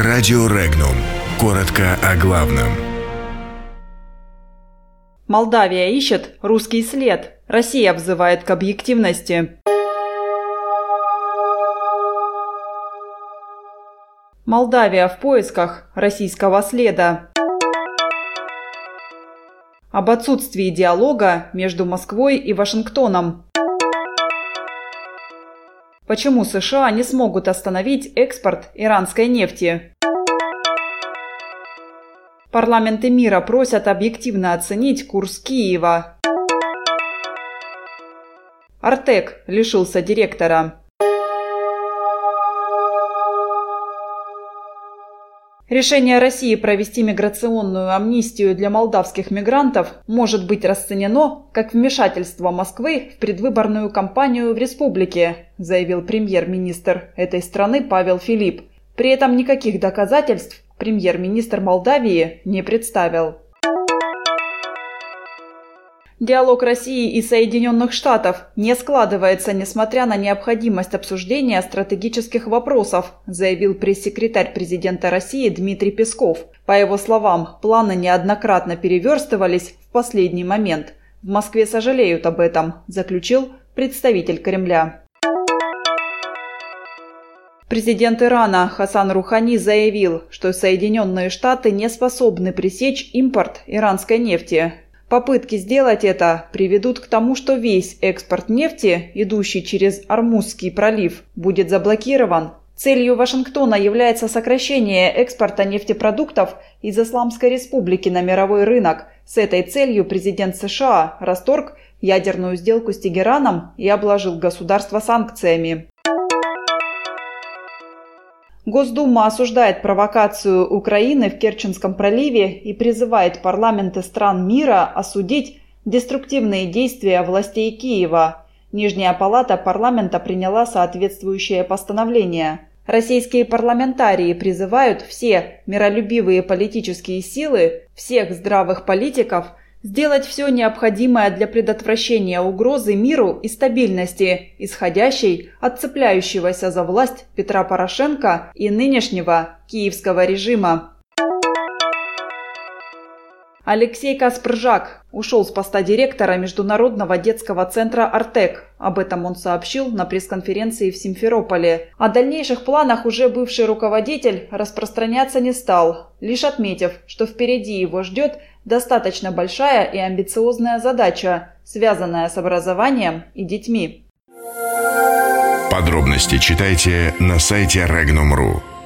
Радио Регнум. Коротко о главном. Молдавия ищет русский след. Россия взывает к объективности. Молдавия в поисках российского следа. Об отсутствии диалога между Москвой и Вашингтоном. Почему США не смогут остановить экспорт иранской нефти? Парламенты мира просят объективно оценить курс Киева. Артек лишился директора. Решение России провести миграционную амнистию для молдавских мигрантов может быть расценено как вмешательство Москвы в предвыборную кампанию в республике, заявил премьер-министр этой страны Павел Филипп. При этом никаких доказательств премьер-министр Молдавии не представил. Диалог России и Соединенных Штатов не складывается, несмотря на необходимость обсуждения стратегических вопросов, заявил пресс-секретарь президента России Дмитрий Песков. По его словам, планы неоднократно переверстывались в последний момент. В Москве сожалеют об этом, заключил представитель Кремля. Президент Ирана Хасан Рухани заявил, что Соединенные Штаты не способны пресечь импорт иранской нефти. Попытки сделать это приведут к тому, что весь экспорт нефти, идущий через Армузский пролив, будет заблокирован. Целью Вашингтона является сокращение экспорта нефтепродуктов из Исламской Республики на мировой рынок. С этой целью президент США расторг ядерную сделку с Тегераном и обложил государство санкциями. Госдума осуждает провокацию Украины в Керченском проливе и призывает парламенты стран мира осудить деструктивные действия властей Киева. Нижняя палата парламента приняла соответствующее постановление. Российские парламентарии призывают все миролюбивые политические силы, всех здравых политиков – Сделать все необходимое для предотвращения угрозы миру и стабильности, исходящей от цепляющегося за власть Петра Порошенко и нынешнего киевского режима. Алексей Каспржак ушел с поста директора Международного детского центра «Артек». Об этом он сообщил на пресс-конференции в Симферополе. О дальнейших планах уже бывший руководитель распространяться не стал, лишь отметив, что впереди его ждет достаточно большая и амбициозная задача, связанная с образованием и детьми. Подробности читайте на сайте Regnum.ru.